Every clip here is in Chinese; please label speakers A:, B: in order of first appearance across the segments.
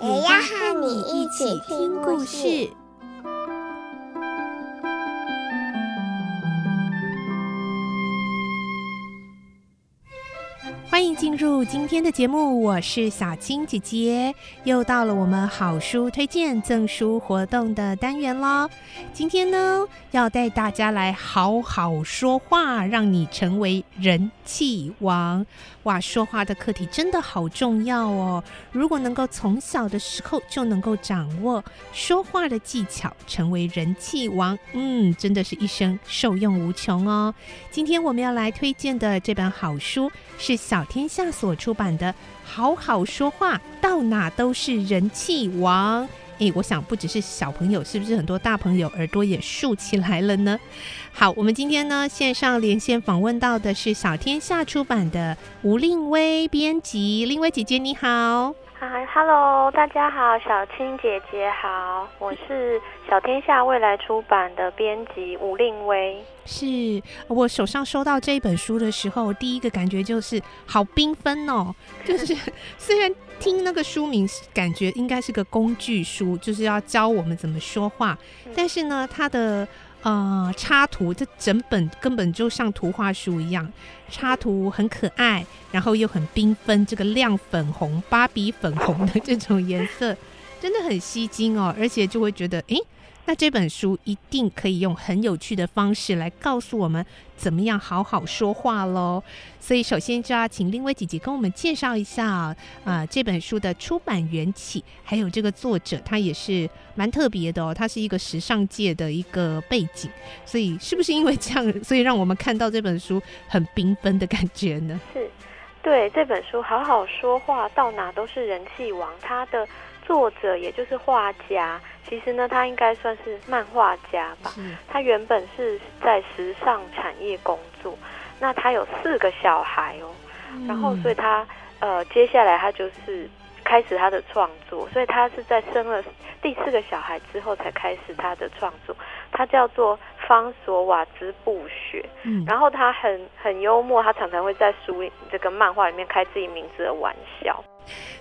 A: 也要和你一起听故事。
B: 欢迎进入今天的节目，我是小青姐姐，又到了我们好书推荐赠书活动的单元喽。今天呢，要带大家来好好说话，让你成为人气王。哇，说话的课题真的好重要哦！如果能够从小的时候就能够掌握说话的技巧，成为人气王，嗯，真的是一生受用无穷哦。今天我们要来推荐的这本好书是小天下所出版的《好好说话，到哪都是人气王》。诶，我想不只是小朋友，是不是很多大朋友耳朵也竖起来了呢？好，我们今天呢线上连线访问到的是小天下出版的吴令薇编辑，令薇姐姐你好。
C: 嗨，Hello，大家好，小青姐姐好，我是小天下未来出版的编辑吴令薇。
B: 是我手上收到这一本书的时候，第一个感觉就是好缤纷哦，就是虽然听那个书名感觉应该是个工具书，就是要教我们怎么说话，但是呢，它的。啊，插图这整本根本就像图画书一样，插图很可爱，然后又很缤纷，这个亮粉红、芭比粉红的这种颜色，真的很吸睛哦，而且就会觉得，诶。那这本书一定可以用很有趣的方式来告诉我们怎么样好好说话喽。所以首先就要请令葳姐姐跟我们介绍一下啊、这本书的出版缘起，还有这个作者他也是蛮特别的哦，他是一个时尚界的一个背景，所以是不是因为这样，所以让我们看到这本书很缤纷的感觉呢？
C: 是，对，这本书好好说话，到哪都是人气王，他的作者也就是画家。其实呢，他应该算是漫画家吧。他原本是在时尚产业工作，那他有四个小孩哦，然后所以他呃，接下来他就是开始他的创作，所以他是在生了第四个小孩之后才开始他的创作。他叫做方索瓦兹布雪，然后他很很幽默，他常常会在书这个漫画里面开自己名字的玩笑。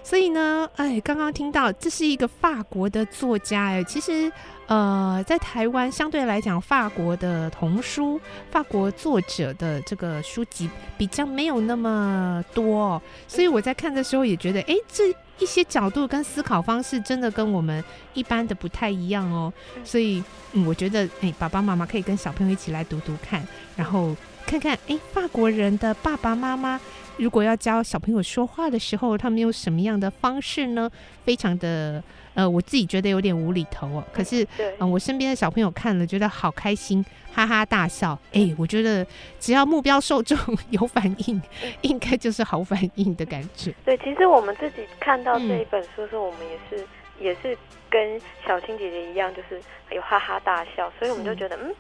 B: 所以呢，哎，刚刚听到这是一个法国的作家，哎，其实，呃，在台湾相对来讲，法国的童书、法国作者的这个书籍比较没有那么多，所以我在看的时候也觉得，哎，这一些角度跟思考方式真的跟我们一般的不太一样哦。所以，嗯，我觉得，哎，爸爸妈妈可以跟小朋友一起来读读看，然后看看，哎，法国人的爸爸妈妈。如果要教小朋友说话的时候，他们用什么样的方式呢？非常的呃，我自己觉得有点无厘头哦。可是，嗯、呃，我身边的小朋友看了觉得好开心，哈哈大笑。哎、欸，我觉得只要目标受众有反应，应该就是好反应的感觉。
C: 对，其实我们自己看到这一本书的时候，我们也是、嗯、也是跟小青姐姐一样，就是有哈哈大笑，所以我们就觉得嗯。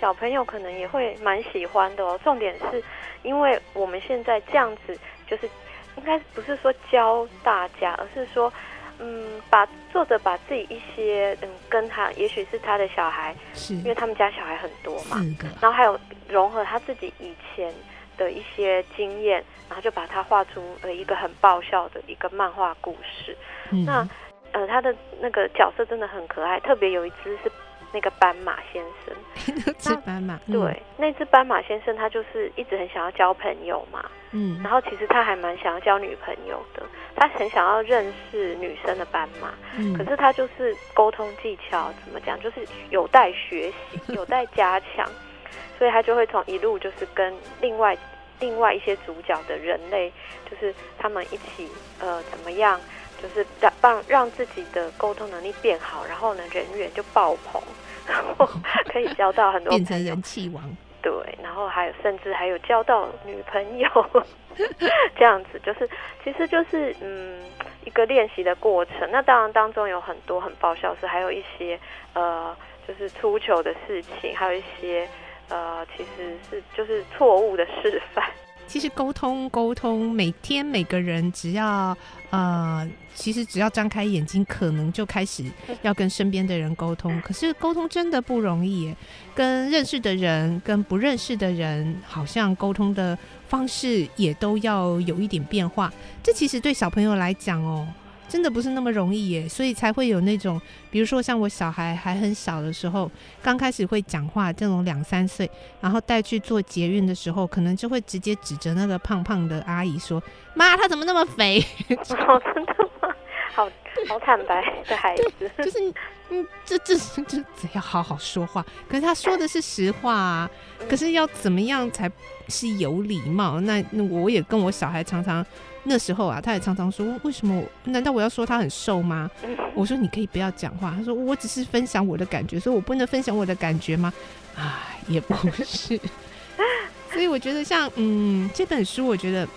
C: 小朋友可能也会蛮喜欢的哦。重点是，因为我们现在这样子，就是应该不是说教大家，而是说，嗯，把作者把自己一些，嗯，跟他，也许是他的小孩，是因为他们家小孩很多嘛，然后还有融合他自己以前的一些经验，然后就把它画出了一个很爆笑的一个漫画故事。嗯、那，呃，他的那个角色真的很可爱，特别有一只是。那个斑马先生，
B: 那只斑马，
C: 对，嗯、那只斑马先生他就是一直很想要交朋友嘛，嗯，然后其实他还蛮想要交女朋友的，他很想要认识女生的斑马，嗯，可是他就是沟通技巧怎么讲，就是有待学习，有待加强，所以他就会从一路就是跟另外另外一些主角的人类，就是他们一起呃怎么样。就是让让让自己的沟通能力变好，然后呢，人缘就爆棚，然后可以交到很多
B: 变成人气王。
C: 对，然后还有甚至还有交到女朋友，这样子就是其实就是嗯，一个练习的过程。那当然当中有很多很爆笑的事，还有一些呃，就是出糗的事情，还有一些呃，其实是就是错误的示范。
B: 其实沟通沟通，每天每个人只要啊，其实只要张开眼睛，可能就开始要跟身边的人沟通。可是沟通真的不容易耶，跟认识的人跟不认识的人，好像沟通的方式也都要有一点变化。这其实对小朋友来讲哦。真的不是那么容易耶，所以才会有那种，比如说像我小孩还很小的时候，刚开始会讲话，这种两三岁，然后带去做捷运的时候，可能就会直接指着那个胖胖的阿姨说：“妈，他怎么那么肥？”
C: 哦，真的吗？好好坦白的孩子，
B: 就是嗯，这这这这要好好说话。可是他说的是实话啊，可是要怎么样才是有礼貌？那那我也跟我小孩常常。那时候啊，他也常常说：“为什么？难道我要说他很瘦吗？”我说：“你可以不要讲话。”他说：“我只是分享我的感觉，所以我不能分享我的感觉吗？”啊，也不是。所以我觉得像嗯这本书，我觉得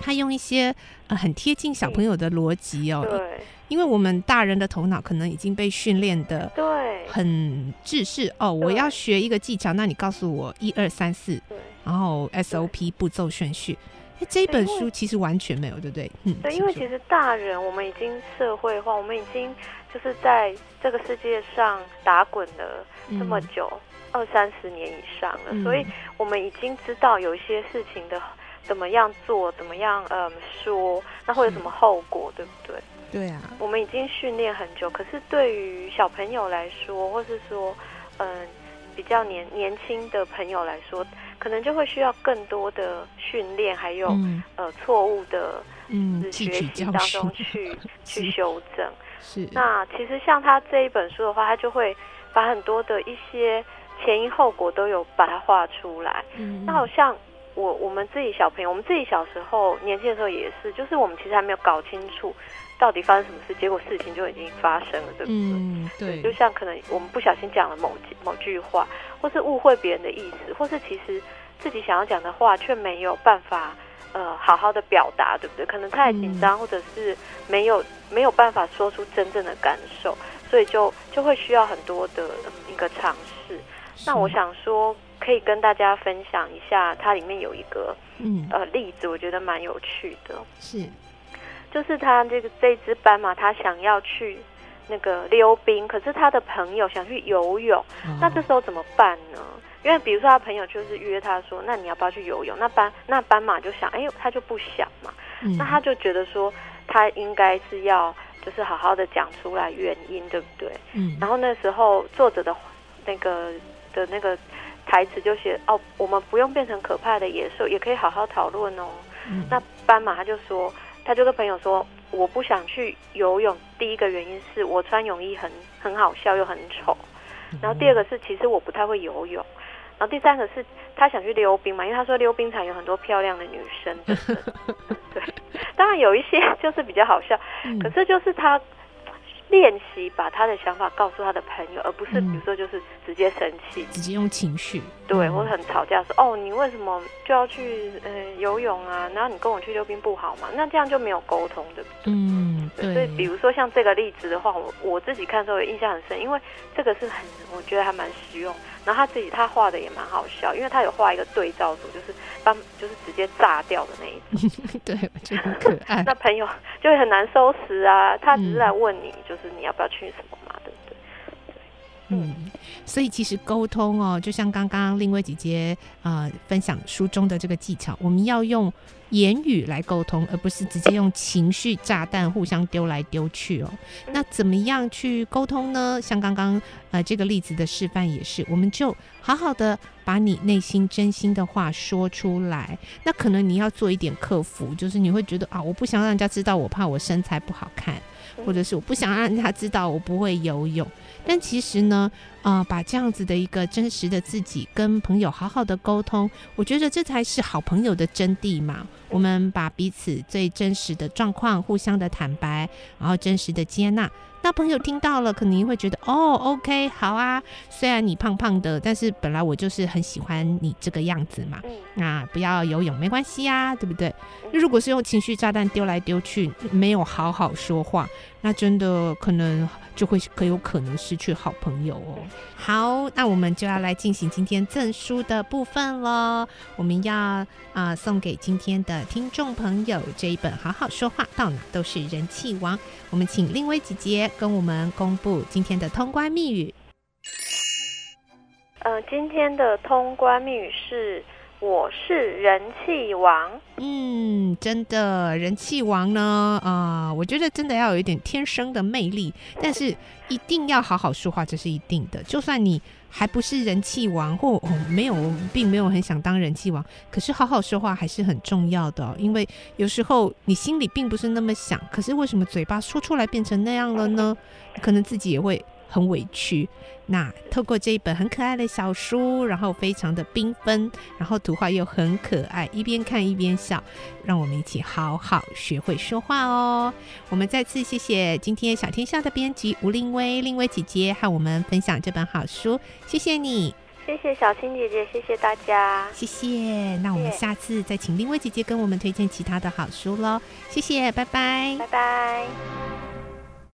B: 他用一些呃很贴近小朋友的逻辑哦。对。因为我们大人的头脑可能已经被训练的对很制式哦。我要学一个技巧，那你告诉我一二三四，然后 SOP 步骤顺序。这一本书其实完全没有，对不对？嗯，
C: 对，因为其实大人我们已经社会化，我们已经就是在这个世界上打滚了这么久，嗯、二三十年以上了，嗯，所以我们已经知道有一些事情的怎么样做，怎么样嗯说，那会有什么后果，对不对？
B: 对啊，
C: 我们已经训练很久，可是对于小朋友来说，或是说嗯比较年年轻的朋友来说。可能就会需要更多的训练，还有、嗯、呃错误的嗯学习当中去 去修正。是。那其实像他这一本书的话，他就会把很多的一些前因后果都有把它画出来。嗯。那好像我我们自己小朋友，我们自己小时候年轻的时候也是，就是我们其实还没有搞清楚到底发生什么事，结果事情就已经发生了，对不对？嗯，对。就像可能我们不小心讲了某某句话。或是误会别人的意思，或是其实自己想要讲的话却没有办法，呃，好好的表达，对不对？可能太紧张，或者是没有没有办法说出真正的感受，所以就就会需要很多的一个尝试。那我想说，可以跟大家分享一下，它里面有一个嗯呃例子，我觉得蛮有趣的。是，就是他这个这只斑马，他想要去。那个溜冰，可是他的朋友想去游泳，哦，那这时候怎么办呢？因为比如说他朋友就是约他说，那你要不要去游泳？那斑那斑马就想，哎，他就不想嘛，嗯，那他就觉得说，他应该是要就是好好的讲出来原因，对不对？嗯。然后那时候作者的那个的那个台词就写，哦，我们不用变成可怕的野兽，也可以好好讨论哦。嗯。那斑马他就说，他就跟朋友说。我不想去游泳，第一个原因是我穿泳衣很很好笑又很丑，然后第二个是其实我不太会游泳，然后第三个是他想去溜冰嘛，因为他说溜冰场有很多漂亮的女生，对，当然有一些就是比较好笑，可是就是他。练习把他的想法告诉他的朋友，而不是比如说就是直接生气，
B: 直接用情绪，
C: 对，或者很吵架说哦，你为什么就要去呃游泳啊？然后你跟我去溜冰不好吗？那这样就没有沟通，对不对？嗯，对。所以比如说像这个例子的话，我我自己看的时候也印象很深，因为这个是很我觉得还蛮实用。然后他自己他画的也蛮好笑，因为他有画一个对照组，就是帮就是直接炸掉的那一种。
B: 对，我觉得很可爱。
C: 那朋友就会很难收拾啊，他只是来问你，就是你要不要去什么嘛，对不对？
B: 嗯，所以其实沟通哦，就像刚刚另位姐姐呃分享书中的这个技巧，我们要用。言语来沟通，而不是直接用情绪炸弹互相丢来丢去哦。那怎么样去沟通呢？像刚刚呃这个例子的示范也是，我们就好好的把你内心真心的话说出来。那可能你要做一点克服，就是你会觉得啊，我不想让人家知道我怕我身材不好看，或者是我不想让他知道我不会游泳。但其实呢，啊、把这样子的一个真实的自己跟朋友好好的沟通，我觉得这才是好朋友的真谛嘛。我们把彼此最真实的状况互相的坦白，然后真实的接纳，那朋友听到了，肯定会觉得哦，OK，好啊。虽然你胖胖的，但是本来我就是很喜欢你这个样子嘛。那不要游泳没关系呀，对不对？如果是用情绪炸弹丢来丢去，没有好好说话，那真的可能就会很有可能失去好朋友哦。好，那我们就要来进行今天赠书的部分了。我们要啊、呃、送给今天的听众朋友这一本《好好说话，到哪都是人气王》。我们请令薇姐姐跟我们公布今天的通关密语。
C: 呃，今天的通关密语是。我是人气王，
B: 嗯，真的人气王呢，啊、我觉得真的要有一点天生的魅力，但是一定要好好说话，这是一定的。就算你还不是人气王，或、哦、没有，并没有很想当人气王，可是好好说话还是很重要的、因为有时候你心里并不是那么想，可是为什么嘴巴说出来变成那样了呢？可能自己也会。很委屈，那透过这一本很可爱的小书，然后非常的缤纷，然后图画又很可爱，一边看一边笑，让我们一起好好学会说话哦。我们再次谢谢今天小天下的编辑吴令薇，令薇姐姐和我们分享这本好书，谢谢你，
C: 谢谢小青姐姐，谢谢大家，
B: 谢谢。那我们下次再请令葳姐姐跟我们推荐其他的好书喽，谢谢，拜拜，
C: 拜拜。